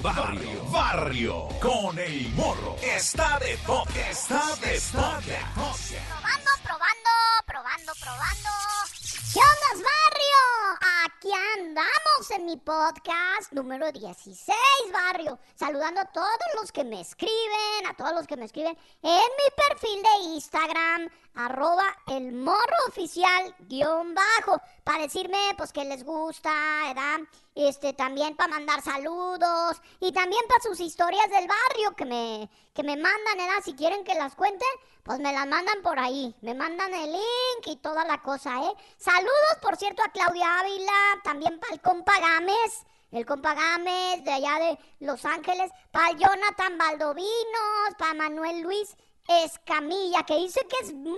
Barrio, barrio, con el morro. Está de toque, está de toque. Probando, probando, probando, probando. ¿Qué onda? Aquí andamos en mi podcast número 16, barrio. Saludando a todos los que me escriben, a todos los que me escriben en mi perfil de Instagram, arroba el morro oficial guion bajo, para decirme pues que les gusta, ¿verdad? Este, también para mandar saludos y también para sus historias del barrio que me, que me mandan, ¿verdad? Si quieren que las cuente, pues me las mandan por ahí, me mandan el link y toda la cosa, ¿eh? Saludos, por cierto, a Claudia Ávila, también para el compa Gámez. El compa Gámez de allá de Los Ángeles, para Jonathan Valdovinos, para Manuel Luis Escamilla, que dice que es muy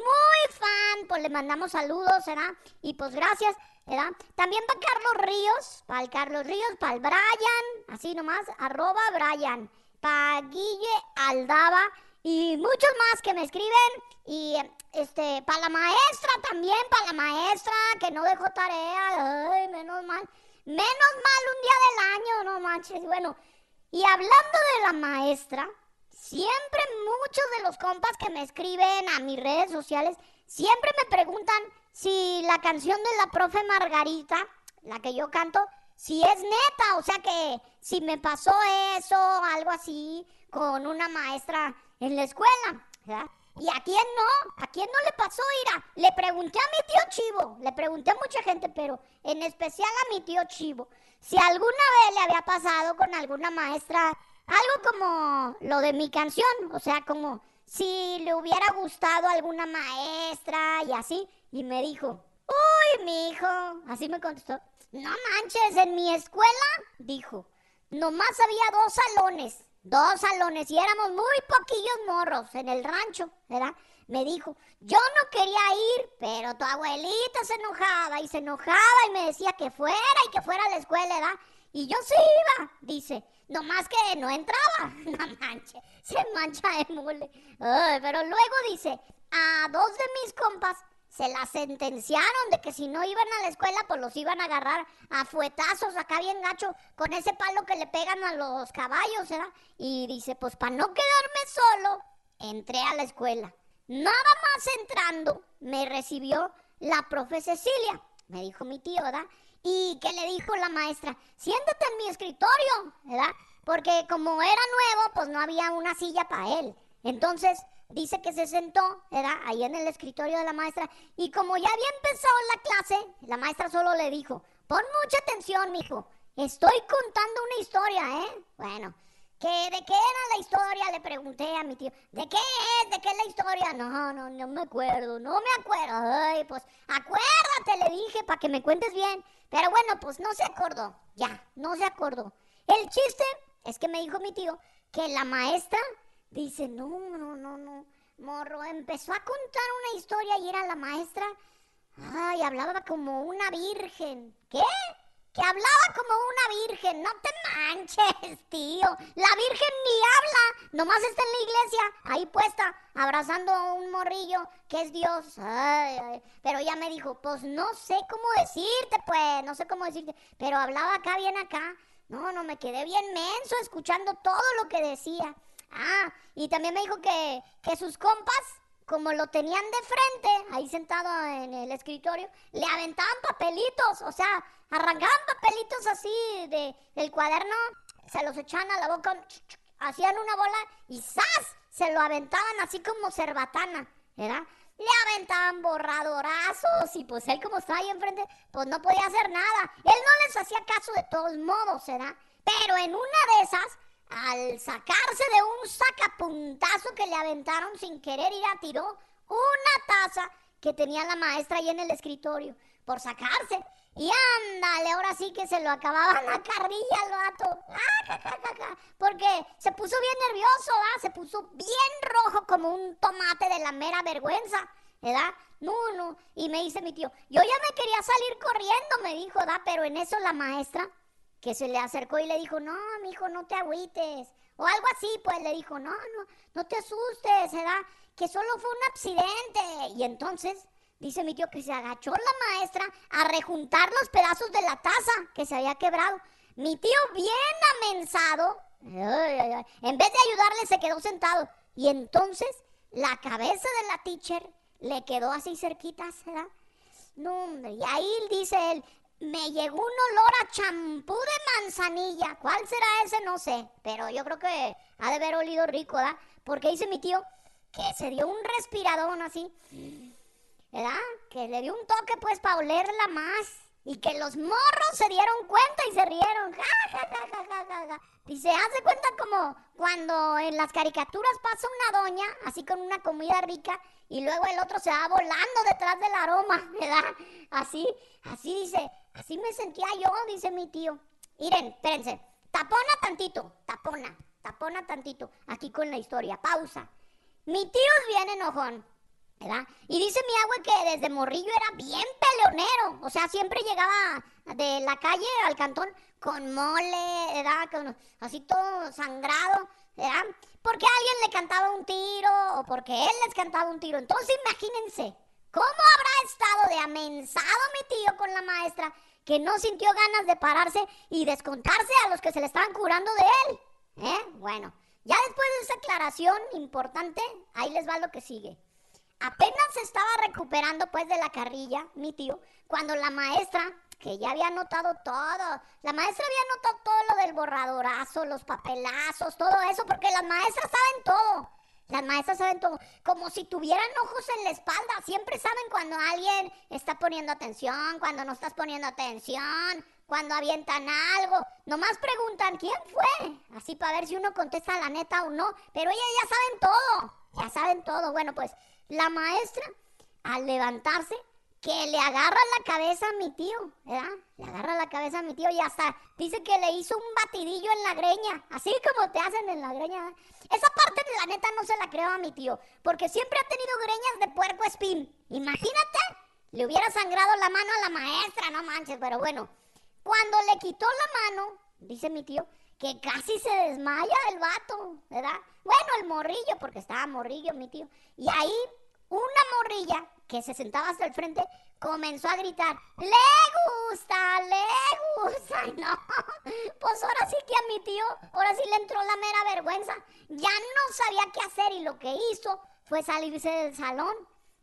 fan, pues le mandamos saludos, ¿verdad? Y pues gracias, ¿verdad? También para Carlos Ríos, para el Carlos Ríos, para el Brian, así nomás, arroba Brian, para Guille Aldaba y muchos más que me escriben y este para la maestra también, para la maestra que no dejó tarea, ay, menos mal, menos mal un día del año, no manches, bueno, y hablando de la maestra, siempre muchos de los compas que me escriben a mis redes sociales, siempre me preguntan si la canción de la profe Margarita, la que yo canto, si es neta, o sea que si me pasó eso, algo así, con una maestra en la escuela, ¿verdad? ¿Y a quién no? ¿A quién no le pasó, Ira? Le pregunté a mi tío Chivo, le pregunté a mucha gente, pero en especial a mi tío Chivo, si alguna vez le había pasado con alguna maestra algo como lo de mi canción, o sea, como si le hubiera gustado alguna maestra y así, y me dijo, uy, mi hijo, así me contestó, no manches, en mi escuela, dijo, nomás había dos salones, dos salones, y éramos muy poquillos morros en el rancho, ¿verdad? Me dijo, yo no quería ir, pero tu abuelita se enojaba y se enojaba y me decía que fuera y que fuera a la escuela, ¿verdad? Y yo sí iba, dice. Nomás que no entraba. No manche, se mancha de mole. Ay, pero luego dice, a dos de mis compas se la sentenciaron de que si no iban a la escuela, pues los iban a agarrar a fuetazos acá bien gacho con ese palo que le pegan a los caballos, ¿verdad? Y dice, pues para no quedarme solo, entré a la escuela. Nada más entrando, me recibió la profe Cecilia, me dijo mi tío, ¿verdad? y que le dijo la maestra, siéntate en mi escritorio, ¿verdad? Porque como era nuevo, pues no había una silla para él. Entonces, dice que se sentó, ¿verdad? Ahí en el escritorio de la maestra. Y como ya había empezado la clase, la maestra solo le dijo, pon mucha atención, mijo. Estoy contando una historia, ¿eh? Bueno, ¿Qué, ¿De qué era la historia? Le pregunté a mi tío. ¿De qué es? ¿De qué es la historia? No, no, no me acuerdo, no me acuerdo. Ay, pues acuérdate, le dije, para que me cuentes bien. Pero bueno, pues no se acordó. Ya, no se acordó. El chiste es que me dijo mi tío que la maestra dice, no, no, no, no. Morro, empezó a contar una historia y era la maestra. Ay, hablaba como una virgen. ¿Qué? que hablaba como una virgen. No te manches, tío. La virgen ni habla. Nomás está en la iglesia, ahí puesta, abrazando a un morrillo que es Dios. Ay, Pero ya me dijo, pues no sé cómo decirte, pues, no sé cómo decirte. Pero hablaba acá, bien acá. No, no, me quedé bien menso escuchando todo lo que decía. Ah, y también me dijo que, que sus compas como lo tenían de frente, ahí sentado en el escritorio, le aventaban papelitos, o sea, arrancaban papelitos así de, del cuaderno, se los echaban a la boca, hacían una bola y ¡zas! Se lo aventaban así como cerbatana, ¿verdad? Le aventaban borradorazos y pues él como estaba ahí enfrente, pues no podía hacer nada. Él no les hacía caso de todos modos, ¿verdad? Pero en una de esas al sacarse de un sacapuntazo que le aventaron sin querer ir a tiró una taza que tenía la maestra ahí en el escritorio por sacarse. Y ándale, ahora sí que se lo acababan la carrilla al vato. Ah, porque se puso bien nervioso, ¿verdad? Se puso bien rojo como un tomate de la mera vergüenza, ¿verdad? No, no. Y me dice mi tío, yo ya me quería salir corriendo, me dijo, ¿verdad? Pero en eso la maestra que se le acercó y le dijo, no, mi hijo, no te agüites. O algo así, pues le dijo, no, no, no te asustes, ¿verdad? Que solo fue un accidente. Y entonces, dice mi tío que se agachó la maestra a rejuntar los pedazos de la taza que se había quebrado. Mi tío bien amensado, en vez de ayudarle se quedó sentado. Y entonces la cabeza de la teacher le quedó así cerquita, ¿verdad? No, hombre, y ahí dice él, me llegó un olor a champú de manzanilla. ¿Cuál será ese? No sé, pero yo creo que ha de haber olido rico, ¿verdad? Porque dice mi tío que se dio un respiradón así, ¿verdad? Que le dio un toque pues para olerla más. Y que los morros se dieron cuenta y se rieron. Ja, ja, ja. Y se hace cuenta como cuando en las caricaturas pasa una doña, así con una comida rica, y luego el otro se va volando detrás del aroma, ¿verdad? Así, así dice, así me sentía yo, dice mi tío. Miren, espérense, tapona tantito, tapona, tapona tantito, aquí con la historia, pausa. Mi tío es bien enojón, ¿verdad? Y dice mi agua que desde morrillo era bien peleonero, o sea, siempre llegaba de la calle al cantón con mole, ¿verdad? así todo sangrado, ¿verdad? Porque alguien le cantaba un tiro o porque él les cantaba un tiro. Entonces imagínense, ¿cómo estado de amensado mi tío con la maestra que no sintió ganas de pararse y descontarse a los que se le estaban curando de él? ¿Eh? Bueno, ya después de esa aclaración importante, ahí les va lo que sigue. Apenas se estaba recuperando pues de la carrilla, mi tío, cuando la maestra, que ya había notado todo, la maestra había notado todo lo del borradorazo, los papelazos, todo eso, porque las maestras saben todo. Las maestras saben todo, como si tuvieran ojos en la espalda. Siempre saben cuando alguien está poniendo atención, cuando no estás poniendo atención, cuando avientan algo. Nomás preguntan quién fue, así para ver si uno contesta la neta o no. Pero ellas ya saben todo, ya saben todo. Bueno, pues la maestra, al levantarse, que le agarra la cabeza a mi tío, ¿verdad? Le agarra la cabeza a mi tío y hasta dice que le hizo un batidillo en la greña, así como te hacen en la greña. Esa parte la neta no se la creo a mi tío, porque siempre ha tenido greñas de puerco espín. Imagínate, le hubiera sangrado la mano a la maestra, no manches, pero bueno. Cuando le quitó la mano, dice mi tío, que casi se desmaya el vato, ¿verdad? Bueno, el morrillo, porque estaba morrillo mi tío. Y ahí una morrilla que se sentaba hasta el frente comenzó a gritar, le gusta, le gusta. no, pues ahora sí que a mi tío, ahora sí le entró la mera vergüenza. Ya no sabía qué hacer y lo que hizo fue salirse del salón.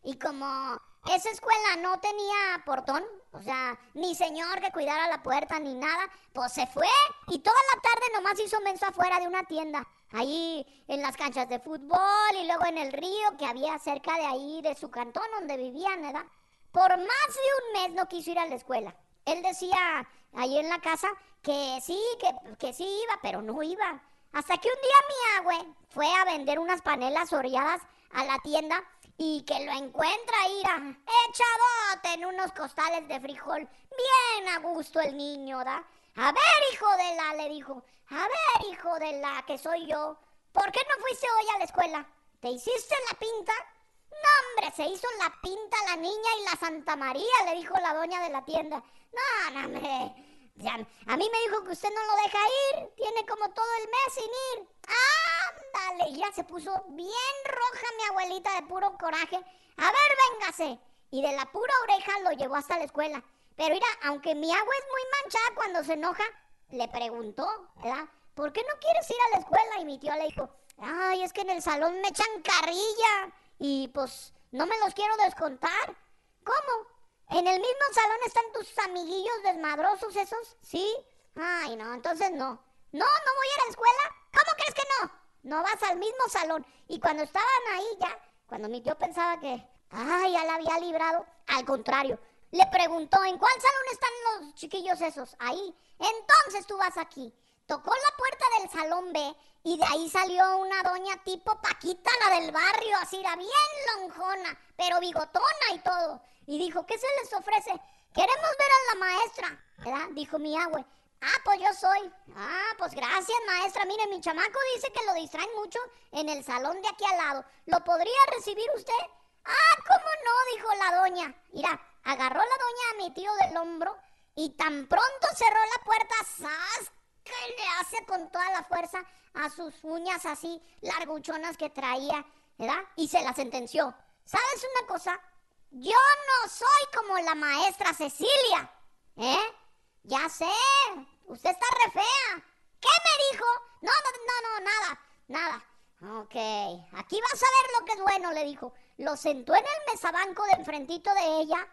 Y como esa escuela no tenía portón, o sea, ni señor que cuidara la puerta ni nada, pues se fue y toda la tarde nomás hizo menso afuera de una tienda ahí en las canchas de fútbol y luego en el río que había cerca de ahí, de su cantón donde vivían, ¿verdad? Por más de un mes no quiso ir a la escuela. Él decía ahí en la casa que sí, que, que sí iba, pero no iba. Hasta que un día mi abue fue a vender unas panelas oreadas a la tienda y que lo encuentra Ira echadote en unos costales de frijol. Bien a gusto el niño, ¿da? A ver, hijo de la, le dijo. A ver, hijo de la, que soy yo. ¿Por qué no fuiste hoy a la escuela? ¿Te hiciste la pinta? No, hombre, se hizo la pinta la niña y la Santa María, le dijo la doña de la tienda. No, no, hombre. a mí me dijo que usted no lo deja ir. Tiene como todo el mes sin ir. Ándale, ya se puso bien roja mi abuelita de puro coraje. A ver, véngase. Y de la pura oreja lo llevó hasta la escuela. Pero mira, aunque mi agua es muy manchada cuando se enoja, le preguntó, ¿verdad? ¿Por qué no quieres ir a la escuela? Y mi tío le dijo, ay, es que en el salón me echan carrilla y pues no me los quiero descontar. ¿Cómo? ¿En el mismo salón están tus amiguillos desmadrosos esos? ¿Sí? Ay, no, entonces no. No, no voy a la escuela. ¿Cómo crees que no? No vas al mismo salón. Y cuando estaban ahí ya, cuando mi tío pensaba que, ay, ya la había librado, al contrario, le preguntó, ¿en cuál salón están los chiquillos esos? Ahí. Entonces tú vas aquí. Tocó la puerta del salón B y de ahí salió una doña tipo Paquita, la del barrio, así bien lonjona, pero bigotona y todo. Y dijo, ¿qué se les ofrece? Queremos ver a la maestra, ¿verdad? Dijo mi abue. Ah, pues yo soy. Ah, pues gracias, maestra. Mire, mi chamaco dice que lo distraen mucho en el salón de aquí al lado. ¿Lo podría recibir usted? Ah, ¿cómo no? Dijo la doña. Mira, agarró la doña a mi tío del hombro y tan pronto cerró la puerta, ¡zas! que le hace con toda la fuerza a sus uñas así larguchonas que traía, ¿verdad? Y se la sentenció. ¿Sabes una cosa? Yo no soy como la maestra Cecilia, ¿eh? Ya sé, usted está re fea. ¿Qué me dijo? No, no, no, no, nada, nada. Ok, aquí vas a ver lo que es bueno, le dijo. Lo sentó en el mesabanco de enfrentito de ella,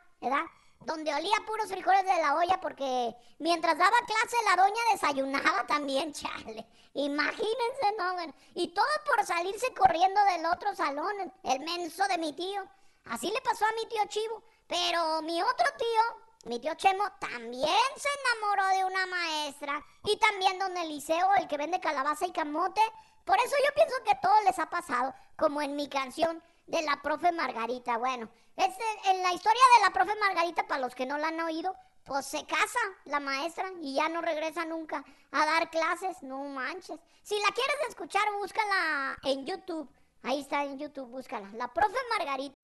Donde olía puros frijoles de la olla porque mientras daba clase la doña desayunaba también, chale. Imagínense, ¿no? Y todo por salirse corriendo del otro salón, el menso de mi tío. Así le pasó a mi tío Chivo. Pero mi otro tío, mi tío Chemo también se enamoró de una maestra. Y también don Eliseo, el que vende calabaza y camote. Por eso yo pienso que todo les ha pasado, como en mi canción de la profe Margarita. Bueno, este, en la historia de la profe Margarita, para los que no la han oído, pues se casa la maestra y ya no regresa nunca a dar clases. No manches. Si la quieres escuchar, búscala en YouTube. Ahí está en YouTube, búscala. La profe Margarita.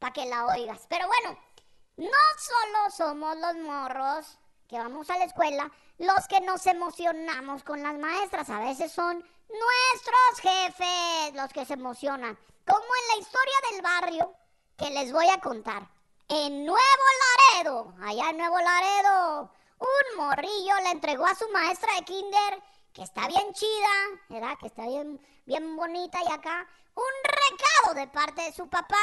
Para que la oigas. Pero bueno, no solo somos los morros que vamos a la escuela los que nos emocionamos con las maestras. A veces son nuestros jefes los que se emocionan. Como en la historia del barrio que les voy a contar. En Nuevo Laredo, allá en Nuevo Laredo, un morrillo le entregó a su maestra de kinder, que está bien chida, ¿verdad? Que está bien, bien bonita y acá, un recado de parte de su papá.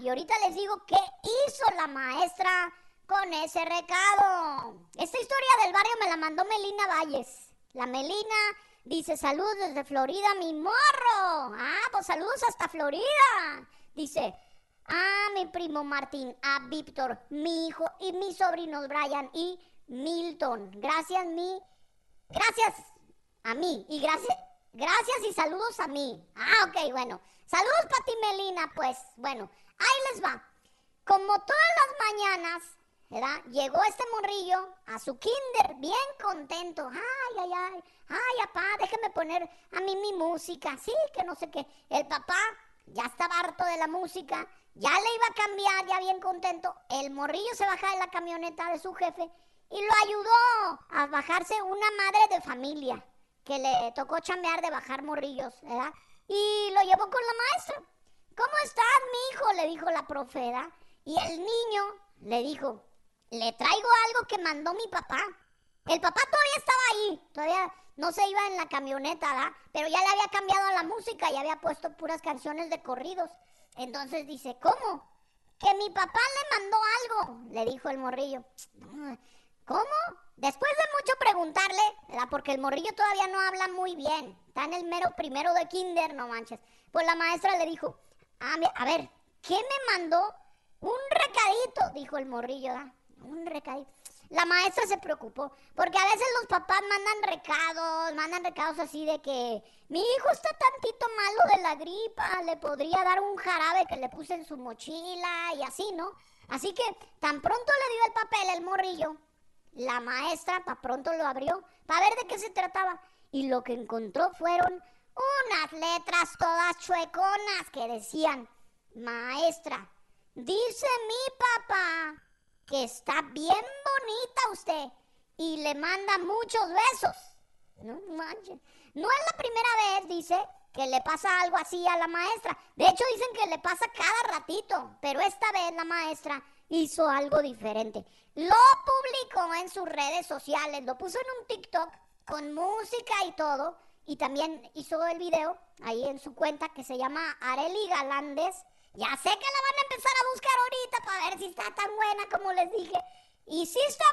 Y ahorita les digo qué hizo la maestra con ese recado. Esta historia del barrio me la mandó Melina Valles. La Melina dice, saludos desde Florida, mi morro. Ah, pues saludos hasta Florida. Dice, a mi primo Martín, a Víctor, mi hijo y mis sobrinos Brian y Milton. Gracias, mi. Gracias a mí. Y gracias, gracias y saludos a mí. Ah, ok, bueno. Saludos para ti, Melina, pues. Bueno, ahí les va. Como todas las mañanas, ¿verdad? Llegó este morrillo a su kinder, bien contento. Ay, ay, ay. Ay, papá, déjeme poner a mí mi música. Sí, que no sé qué. El papá ya estaba harto de la música. Ya le iba a cambiar, ya bien contento. El morrillo se baja de la camioneta de su jefe y lo ayudó a bajarse una madre de familia que le tocó chambear de bajar morrillos, ¿verdad? Y lo llevó con la maestra. ¿Cómo estás, mi hijo? Le dijo la profeda. Y el niño le dijo, le traigo algo que mandó mi papá. El papá todavía estaba ahí, todavía no se iba en la camioneta, ¿verdad? Pero ya le había cambiado la música y había puesto puras canciones de corridos. Entonces dice, ¿cómo? Que mi papá le mandó algo, le dijo el morrillo. ¿Cómo? Después de mucho preguntarle. Porque el morrillo todavía no habla muy bien. Está en el mero primero de kinder, no manches. Pues la maestra le dijo, a, a ver, ¿qué me mandó? Un recadito, dijo el morrillo. Un recadito. La maestra se preocupó, porque a veces los papás mandan recados, mandan recados así de que mi hijo está tantito malo de la gripa, le podría dar un jarabe que le puse en su mochila y así, ¿no? Así que tan pronto le dio el papel el morrillo, la maestra pa' pronto lo abrió para ver de qué se trataba y lo que encontró fueron unas letras todas chueconas que decían, maestra, dice mi papá que está bien bonita usted y le manda muchos besos. No manches. No es la primera vez, dice, que le pasa algo así a la maestra. De hecho, dicen que le pasa cada ratito, pero esta vez la maestra hizo algo diferente. Lo publicó en sus redes sociales, lo puso en un TikTok con música y todo. Y también hizo el video ahí en su cuenta que se llama Areli Galandes. Ya sé que la van a empezar a buscar ahorita para ver si está tan buena como les dije. Y sí está,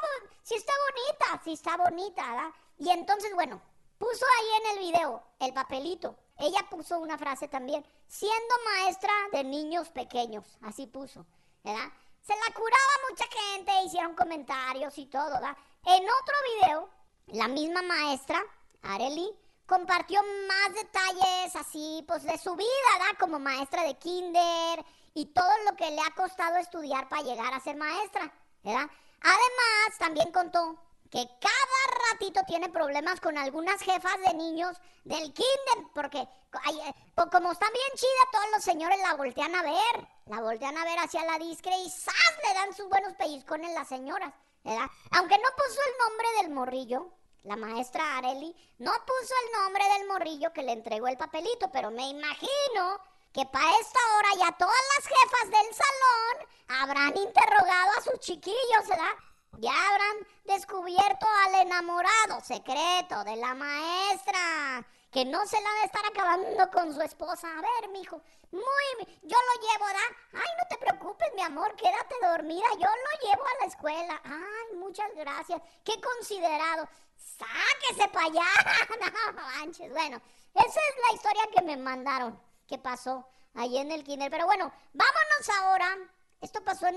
sí está bonita, sí está bonita, ¿verdad? Y entonces, bueno, puso ahí en el video el papelito. Ella puso una frase también, siendo maestra de niños pequeños, así puso, ¿verdad? Se la curaba mucha gente, hicieron comentarios y todo, ¿verdad? En otro video, la misma maestra, Areli, compartió más detalles así, pues de su vida, ¿verdad? Como maestra de kinder y todo lo que le ha costado estudiar para llegar a ser maestra, ¿verdad? Además, también contó que cada ratito tiene problemas con algunas jefas de niños del kinder, porque eh, como están bien chida, todos los señores la voltean a ver, la voltean a ver hacia la discre y ¡zas! le dan sus buenos pellizcones las señoras, ¿verdad? Aunque no puso el nombre del morrillo, la maestra Areli no puso el nombre del morrillo que le entregó el papelito, pero me imagino que para esta hora ya todas las jefas del salón habrán interrogado a sus chiquillos, ¿verdad? Ya habrán descubierto al enamorado secreto de la maestra, que no se la va a estar acabando con su esposa. A ver, mijo, muy, yo lo llevo, ¿verdad? Ay, no te preocupes, mi amor, quédate dormida, yo lo llevo a la escuela. Ay, muchas gracias, qué considerado. Sáquese para allá, no manches. Bueno, esa es la historia que me mandaron, que pasó ahí en el kinder. Pero bueno, vámonos ahora esto pasó en,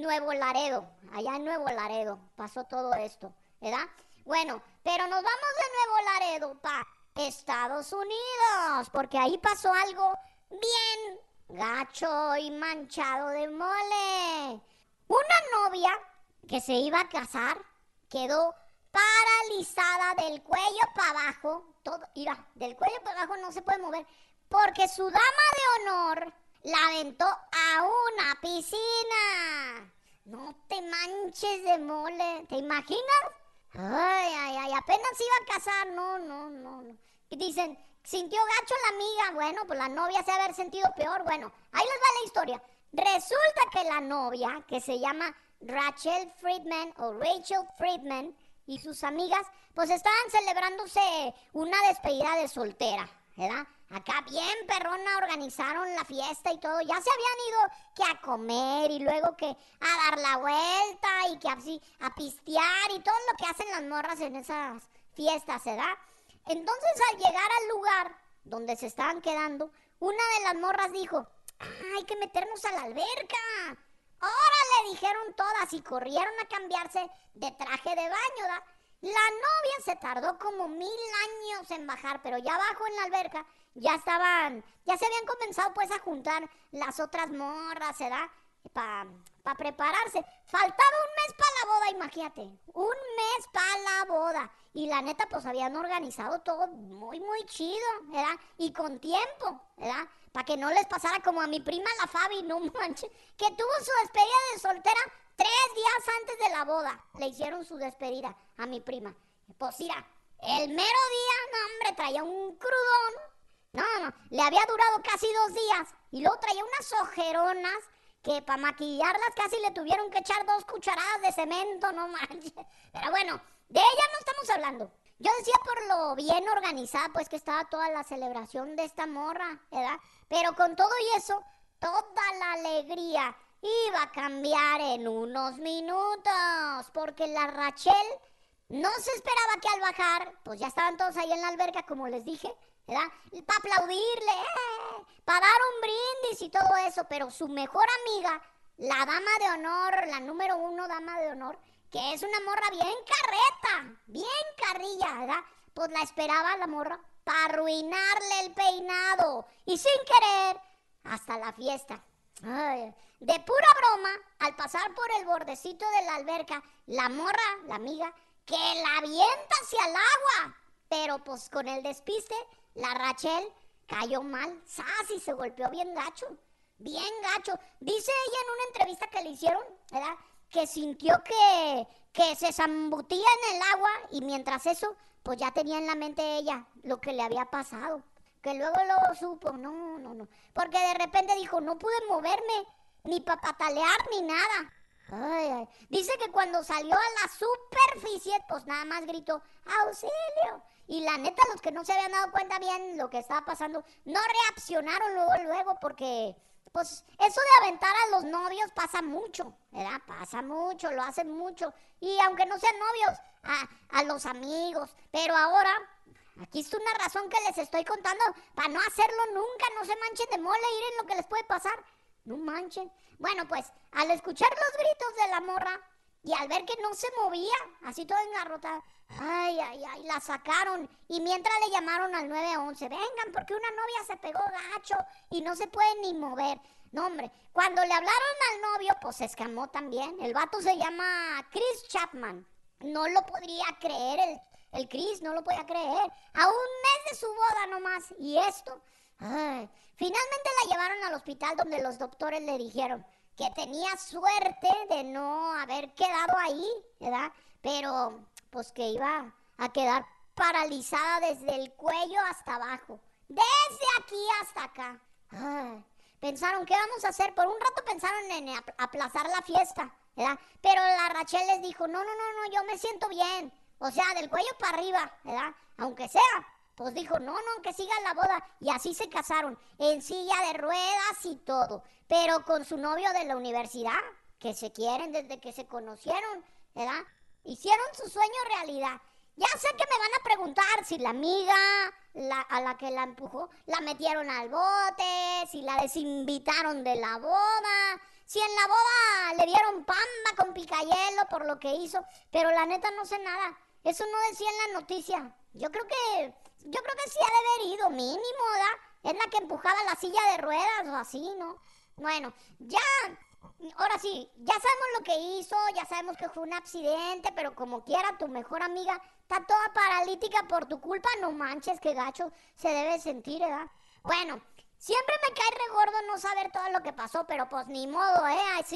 Nuevo Laredo, allá en Nuevo Laredo pasó todo esto, ¿verdad? Bueno, pero nos vamos de Nuevo Laredo para Estados Unidos, porque ahí pasó algo bien gacho y manchado de mole. Una novia que se iba a casar quedó paralizada del cuello para abajo, todo, mira, del cuello para abajo no se puede mover, porque su dama de honor la aventó a una piscina. No te manches de mole, ¿te imaginas? Ay, ay, ay, apenas iba a casar, no, no, no, no. Dicen, sintió gacho la amiga, bueno, pues la novia se ha haber sentido peor, bueno, ahí les va la historia. Resulta que la novia, que se llama Rachel Friedman o Rachel Friedman y sus amigas, pues estaban celebrándose una despedida de soltera, ¿verdad? Acá bien perrona organizaron la fiesta y todo. Ya se habían ido que a comer y luego que a dar la vuelta y que así a pistear y todo lo que hacen las morras en esas fiestas, ¿verdad? Entonces al llegar al lugar donde se estaban quedando, una de las morras dijo, hay que meternos a la alberca. Ahora le dijeron todas y corrieron a cambiarse de traje de baño, ¿verdad? La novia se tardó como mil años en bajar, pero ya abajo en la alberca ya estaban, ya se habían comenzado pues a juntar las otras morras, ¿verdad? Para pa prepararse. Faltaba un mes para la boda, imagínate. Un mes para la boda. Y la neta, pues habían organizado todo muy, muy chido, ¿verdad? Y con tiempo, ¿verdad? Para que no les pasara como a mi prima la Fabi, no manches, que tuvo su despedida de soltera tres días antes de la boda. Le hicieron su despedida a mi prima. Pues mira, el mero día, no hombre, traía un crudón no, no, le había durado casi dos días y luego traía unas ojeronas que para maquillarlas casi le tuvieron que echar dos cucharadas de cemento, no manches. Pero bueno, de ella no estamos hablando. Yo decía por lo bien organizada, pues que estaba toda la celebración de esta morra, ¿verdad? Pero con todo y eso, toda la alegría iba a cambiar en unos minutos, porque la Rachel no se esperaba que al bajar, pues ya estaban todos ahí en la alberca, como les dije, ¿verdad? Para aplaudirle, eh, para dar un brindis y todo eso, pero su mejor amiga, la dama de honor, la número uno dama de honor, que es una morra bien carreta, bien carrilla, ¿verdad? Pues la esperaba la morra para arruinarle el peinado y sin querer, hasta la fiesta. de pura broma, al pasar por el bordecito de la alberca, la morra, la amiga, que la avienta hacia el agua. Pero pues con el despiste la Rachel cayó mal, ¡Sas! se golpeó bien gacho, bien gacho. Dice ella en una entrevista que le hicieron, ¿verdad? Que sintió que, que se zambutía en el agua y mientras eso, pues ya tenía en la mente ella lo que le había pasado. Que luego lo supo, no, no, no. Porque de repente dijo, no pude moverme ni para patalear ni nada. Ay, ay. Dice que cuando salió a la superficie, pues nada más gritó, auxilio. Y la neta, los que no se habían dado cuenta bien lo que estaba pasando, no reaccionaron luego, luego, porque pues eso de aventar a los novios pasa mucho, ¿verdad? Pasa mucho, lo hacen mucho. Y aunque no sean novios, a, a los amigos. Pero ahora, aquí está una razón que les estoy contando para no hacerlo nunca, no se manchen de mole, en lo que les puede pasar. No manchen. Bueno, pues al escuchar los gritos de la morra y al ver que no se movía, así todo engarrotada, ay, ay, ay, la sacaron. Y mientras le llamaron al 911, vengan, porque una novia se pegó gacho y no se puede ni mover. No, hombre, cuando le hablaron al novio, pues se escamó también. El vato se llama Chris Chapman. No lo podría creer el, el Chris, no lo podía creer. A un mes de su boda nomás. Y esto, ay, finalmente la llevaron al hospital donde los doctores le dijeron, que tenía suerte de no haber quedado ahí, ¿verdad? Pero pues que iba a quedar paralizada desde el cuello hasta abajo, desde aquí hasta acá. pensaron, ¿qué vamos a hacer? Por un rato pensaron en aplazar la fiesta, ¿verdad? Pero la Rachel les dijo, no, no, no, no, yo me siento bien. O sea, del cuello para arriba, ¿verdad? Aunque sea. Pues dijo, no, no, que siga la boda. Y así se casaron, en silla de ruedas y todo pero con su novio de la universidad, que se quieren desde que se conocieron, ¿verdad? Hicieron su sueño realidad. Ya sé que me van a preguntar si la amiga a la que la empujó la metieron al bote, si la desinvitaron de la boda, si en la boda le dieron pamba con picayelo por lo que hizo, pero la neta no sé nada. Eso no decía en la noticia. Yo creo que yo creo que sí ha de haber ido mínimo, ¿verdad? Es la que empujaba la silla de ruedas o así, ¿no? Bueno, ya, ahora sí, ya sabemos lo que hizo, ya sabemos que fue un accidente, pero como quiera, tu mejor amiga está toda paralítica por tu culpa, no manches, qué gacho se debe sentir, ¿verdad? Bueno, siempre me cae regordo no saber todo lo que pasó, pero pues ni modo, ¿eh?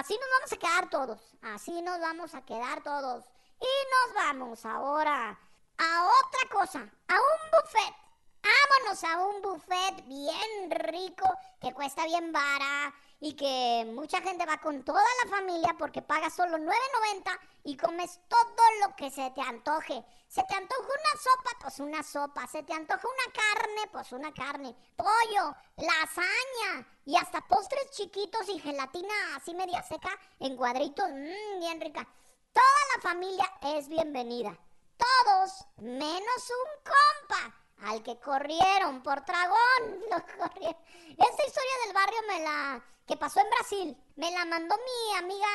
así nos vamos a quedar todos. Así nos vamos a quedar todos. Y nos vamos ahora a otra cosa, a un buffet. Vámonos a un buffet bien rico que cuesta bien vara y que mucha gente va con toda la familia porque paga solo 9.90 y comes todo lo que se te antoje. Se te antoja una sopa, pues una sopa. Se te antoja una carne, pues una carne. Pollo, lasaña y hasta postres chiquitos y gelatina así media seca en cuadritos, mmm, bien rica. Toda la familia es bienvenida. Todos menos un compa al que corrieron por dragón. Lo corrieron. Esta historia del barrio me la que pasó en Brasil me la mandó mi amiga,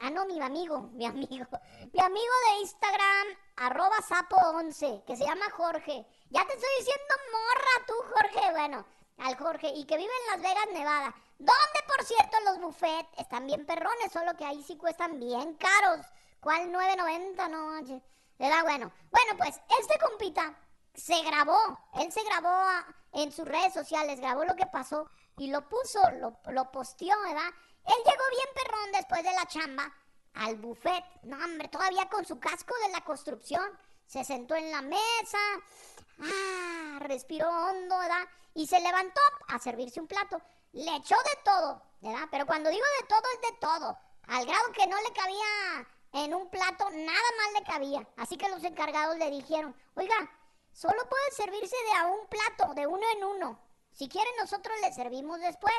ah no, mi amigo, mi amigo, mi amigo de Instagram arroba sapo11 que se llama Jorge. Ya te estoy diciendo morra tú Jorge, bueno, al Jorge y que vive en Las Vegas, Nevada. Donde por cierto los buffets están bien perrones, solo que ahí sí cuestan bien caros. ¿Cuál 9.90? No, ¿verdad? Bueno, bueno, pues este compita se grabó, él se grabó en sus redes sociales, grabó lo que pasó y lo puso, lo, lo posteó, ¿verdad? Él llegó bien perrón después de la chamba al buffet, no hombre, todavía con su casco de la construcción, se sentó en la mesa, ah, respiró hondo, ¿verdad? Y se levantó a servirse un plato, le echó de todo, ¿verdad? Pero cuando digo de todo es de todo, al grado que no le cabía en un plato, nada más le cabía. Así que los encargados le dijeron, oiga, Solo puede servirse de a un plato, de uno en uno. Si quiere, nosotros le servimos después.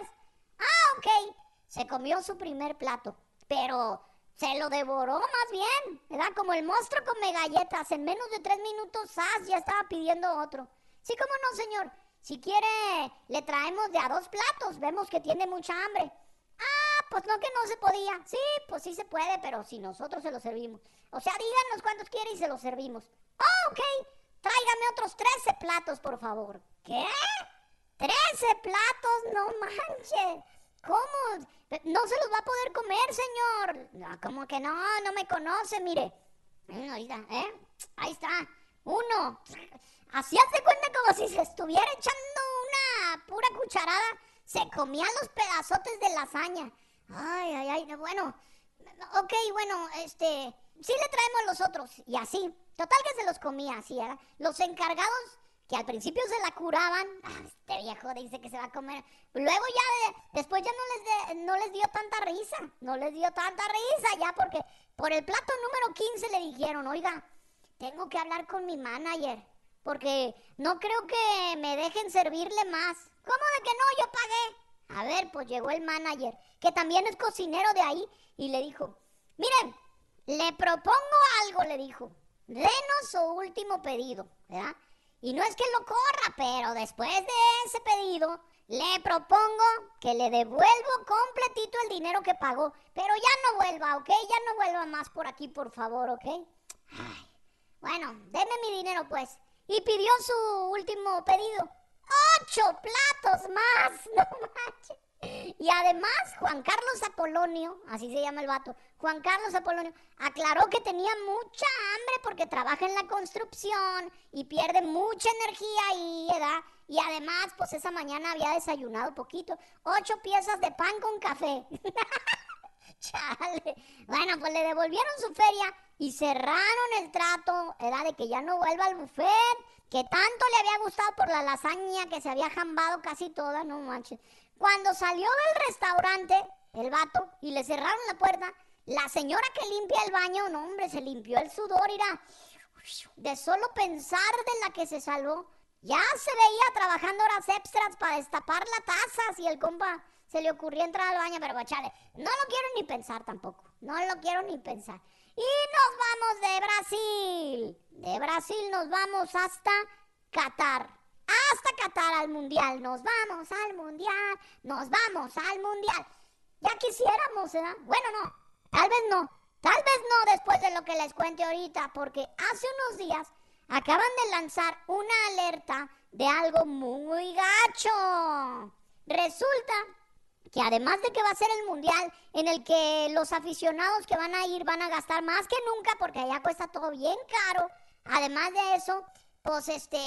Ah, ok. Se comió su primer plato, pero se lo devoró más bien, ¿verdad? Como el monstruo come galletas. En menos de tres minutos, ¡zas! Ya estaba pidiendo otro. Sí, como no, señor. si quiere, le traemos de a dos platos. Vemos que tiene mucha hambre. Ah, pues no que no se podía. Sí, pues sí se puede, pero si nosotros se lo servimos. O sea, díganos cuántos quiere y se los servimos. Oh, ok. Tráigame otros 13 platos, por favor. ¿Qué? ¿13 platos? No manches. ¿Cómo? No se los va a poder comer, señor. No, como que no, no me conoce, mire. Está, ¿eh? Ahí está. Uno. Así hace cuenta como si se estuviera echando una pura cucharada. Se comían los pedazotes de lasaña. Ay, ay, ay. Bueno, ok, bueno, este. Sí le traemos los otros. Y así. Total que se los comía así, ¿verdad? Los encargados que al principio se la curaban. Ah, este viejo dice que se va a comer. Luego ya, después ya no les, no les dio tanta risa. No les dio tanta risa ya porque por el plato número 15 le dijeron, oiga, tengo que hablar con mi manager. Porque no creo que me dejen servirle más. ¿Cómo de que no? Yo pagué. A ver, pues llegó el manager, que también es cocinero de ahí, y le dijo, miren, le propongo algo, le dijo. Denos su último pedido, ¿verdad? Y no es que lo corra, pero después de ese pedido, le propongo que le devuelvo completito el dinero que pagó. Pero ya no vuelva, ¿ok? Ya no vuelva más por aquí, por favor, ¿ok? Ay, bueno, deme mi dinero, pues. Y pidió su último pedido. ¡Ocho platos más! ¡No manches! Y además, Juan Carlos Apolonio, así se llama el vato, Juan Carlos Apolonio, aclaró que tenía mucha hambre porque trabaja en la construcción y pierde mucha energía ahí, ¿verdad? Y además, pues esa mañana había desayunado poquito, ocho piezas de pan con café. Chale. Bueno, pues le devolvieron su feria y cerraron el trato, era de que ya no vuelva al buffet, que tanto le había gustado por la lasaña que se había jambado casi toda, no manches. Cuando salió del restaurante, el vato, y le cerraron la puerta, la señora que limpia el baño, no hombre, se limpió el sudor, irá. De solo pensar de la que se salvó, ya se veía trabajando horas extras para destapar la taza si el compa se le ocurrió entrar al baño, pero chale, no lo quiero ni pensar tampoco, no lo quiero ni pensar. Y nos vamos de Brasil, de Brasil nos vamos hasta Qatar hasta Qatar al Mundial. Nos vamos al Mundial, nos vamos al Mundial. Ya quisiéramos, ¿verdad? Bueno, no, tal vez no. Tal vez no después de lo que les cuente ahorita, porque hace unos días acaban de lanzar una alerta de algo muy gacho. Resulta que además de que va a ser el mundial en el que los aficionados que van a ir van a gastar más que nunca porque allá cuesta todo bien caro. Además de eso, pues este,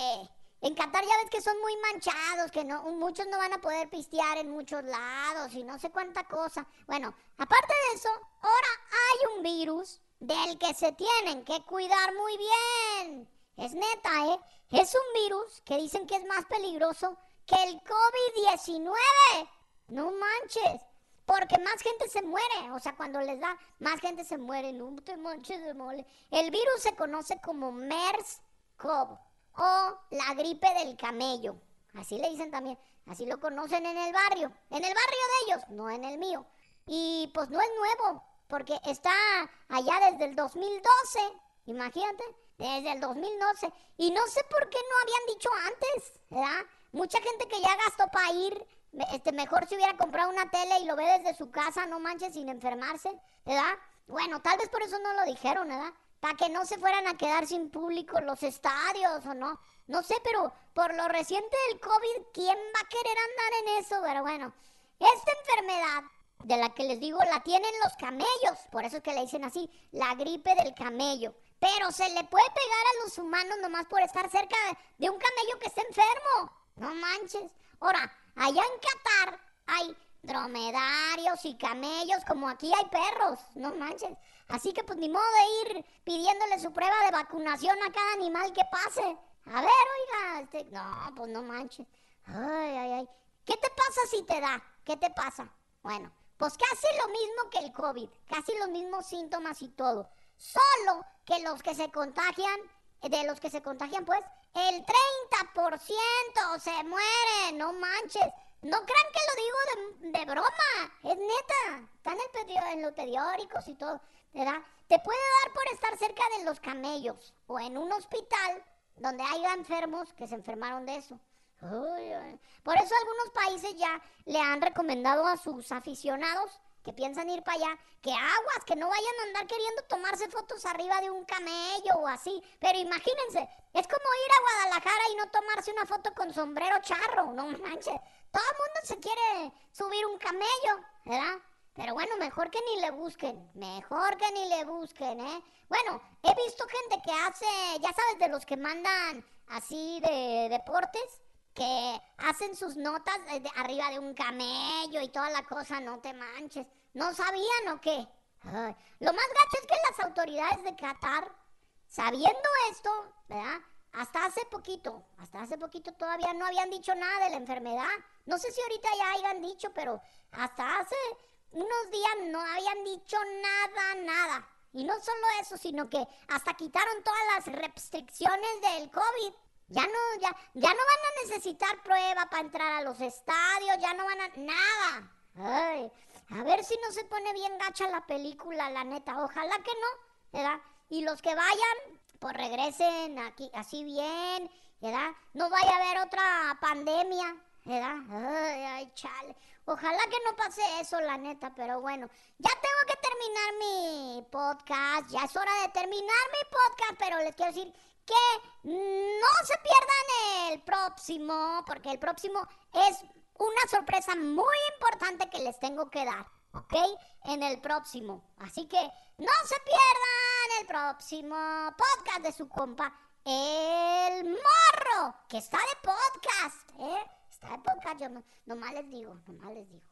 en Qatar ya ves que son muy manchados, que no, muchos no van a poder pistear en muchos lados y no sé cuánta cosa. Bueno, aparte de eso, ahora hay un virus del que se tienen que cuidar muy bien. Es neta, ¿eh? Es un virus que dicen que es más peligroso que el COVID-19. No manches. Porque más gente se muere. O sea, cuando les da, más gente se muere. No te manches de mole. El virus se conoce como MERS-CoV o la gripe del camello. Así le dicen también. Así lo conocen en el barrio. En el barrio de ellos, no en el mío. Y pues no es nuevo, porque está allá desde el 2012. Imagínate, desde el 2012. Y no sé por qué no habían dicho antes, ¿verdad? Mucha gente que ya gastó para ir, este, mejor si hubiera comprado una tele y lo ve desde su casa, no manches, sin enfermarse, ¿verdad? Bueno, tal vez por eso no lo dijeron, ¿verdad? Para que no se fueran a quedar sin público los estadios o no. No sé, pero por lo reciente del COVID, ¿quién va a querer andar en eso? Pero bueno, esta enfermedad de la que les digo la tienen los camellos, por eso es que le dicen así, la gripe del camello. Pero se le puede pegar a los humanos nomás por estar cerca de un camello que esté enfermo. No manches. Ahora, allá en Qatar hay dromedarios y camellos, como aquí hay perros. No manches. Así que pues ni modo de ir pidiéndole su prueba de vacunación a cada animal que pase. A ver, oiga, este, no, pues no manches. Ay, ay, ay. ¿Qué te pasa si te da? ¿Qué te pasa? Bueno, pues casi lo mismo que el COVID, casi los mismos síntomas y todo. Solo que los que se contagian, de los que se contagian, pues, el 30% se mueren, no manches. No crean que broma, es neta. Está en, en los periódicos y todo. ¿verdad? Te puede dar por estar cerca de los camellos o en un hospital donde haya enfermos que se enfermaron de eso. Por eso algunos países ya le han recomendado a sus aficionados que piensan ir para allá, que aguas, que no vayan a andar queriendo tomarse fotos arriba de un camello o así. Pero imagínense, es como ir a Guadalajara y no tomarse una foto con sombrero charro, no manches. Todo el mundo se quiere subir un camello, ¿verdad? Pero bueno, mejor que ni le busquen, mejor que ni le busquen, ¿eh? Bueno, he visto gente que hace, ya sabes, de los que mandan así de deportes, que hacen sus notas arriba de un camello y toda la cosa, no te manches. ¿No sabían o qué? lo más gacho es que las autoridades de Qatar, sabiendo esto, ¿verdad? Hasta hace poquito, hasta hace poquito todavía no habían dicho nada de la enfermedad. No sé si ahorita ya hayan dicho, pero hasta hace unos días no habían dicho nada, nada. Y no solo eso, sino que hasta quitaron todas las restricciones del COVID. Ya no, ya, ya no van a necesitar prueba para entrar a los estadios, ya no van a nada. A ver si no se pone bien gacha la película, la neta. Ojalá que no, ¿verdad? Y los que vayan, pues regresen aquí así bien, ¿verdad? No vaya a haber otra pandemia, ¿verdad? Ay, ay, chale. Ojalá que no pase eso, la neta, pero bueno, ya tengo que terminar mi podcast, ya es hora de terminar mi podcast, pero les quiero decir que no se pierdan el próximo, porque el próximo es una sorpresa muy importante que les tengo que dar, ¿ok? En el próximo. Así que no se pierdan el próximo podcast de su compa, El Morro, que está de podcast, ¿eh? Está de podcast, yo no, nomás les digo, nomás les digo.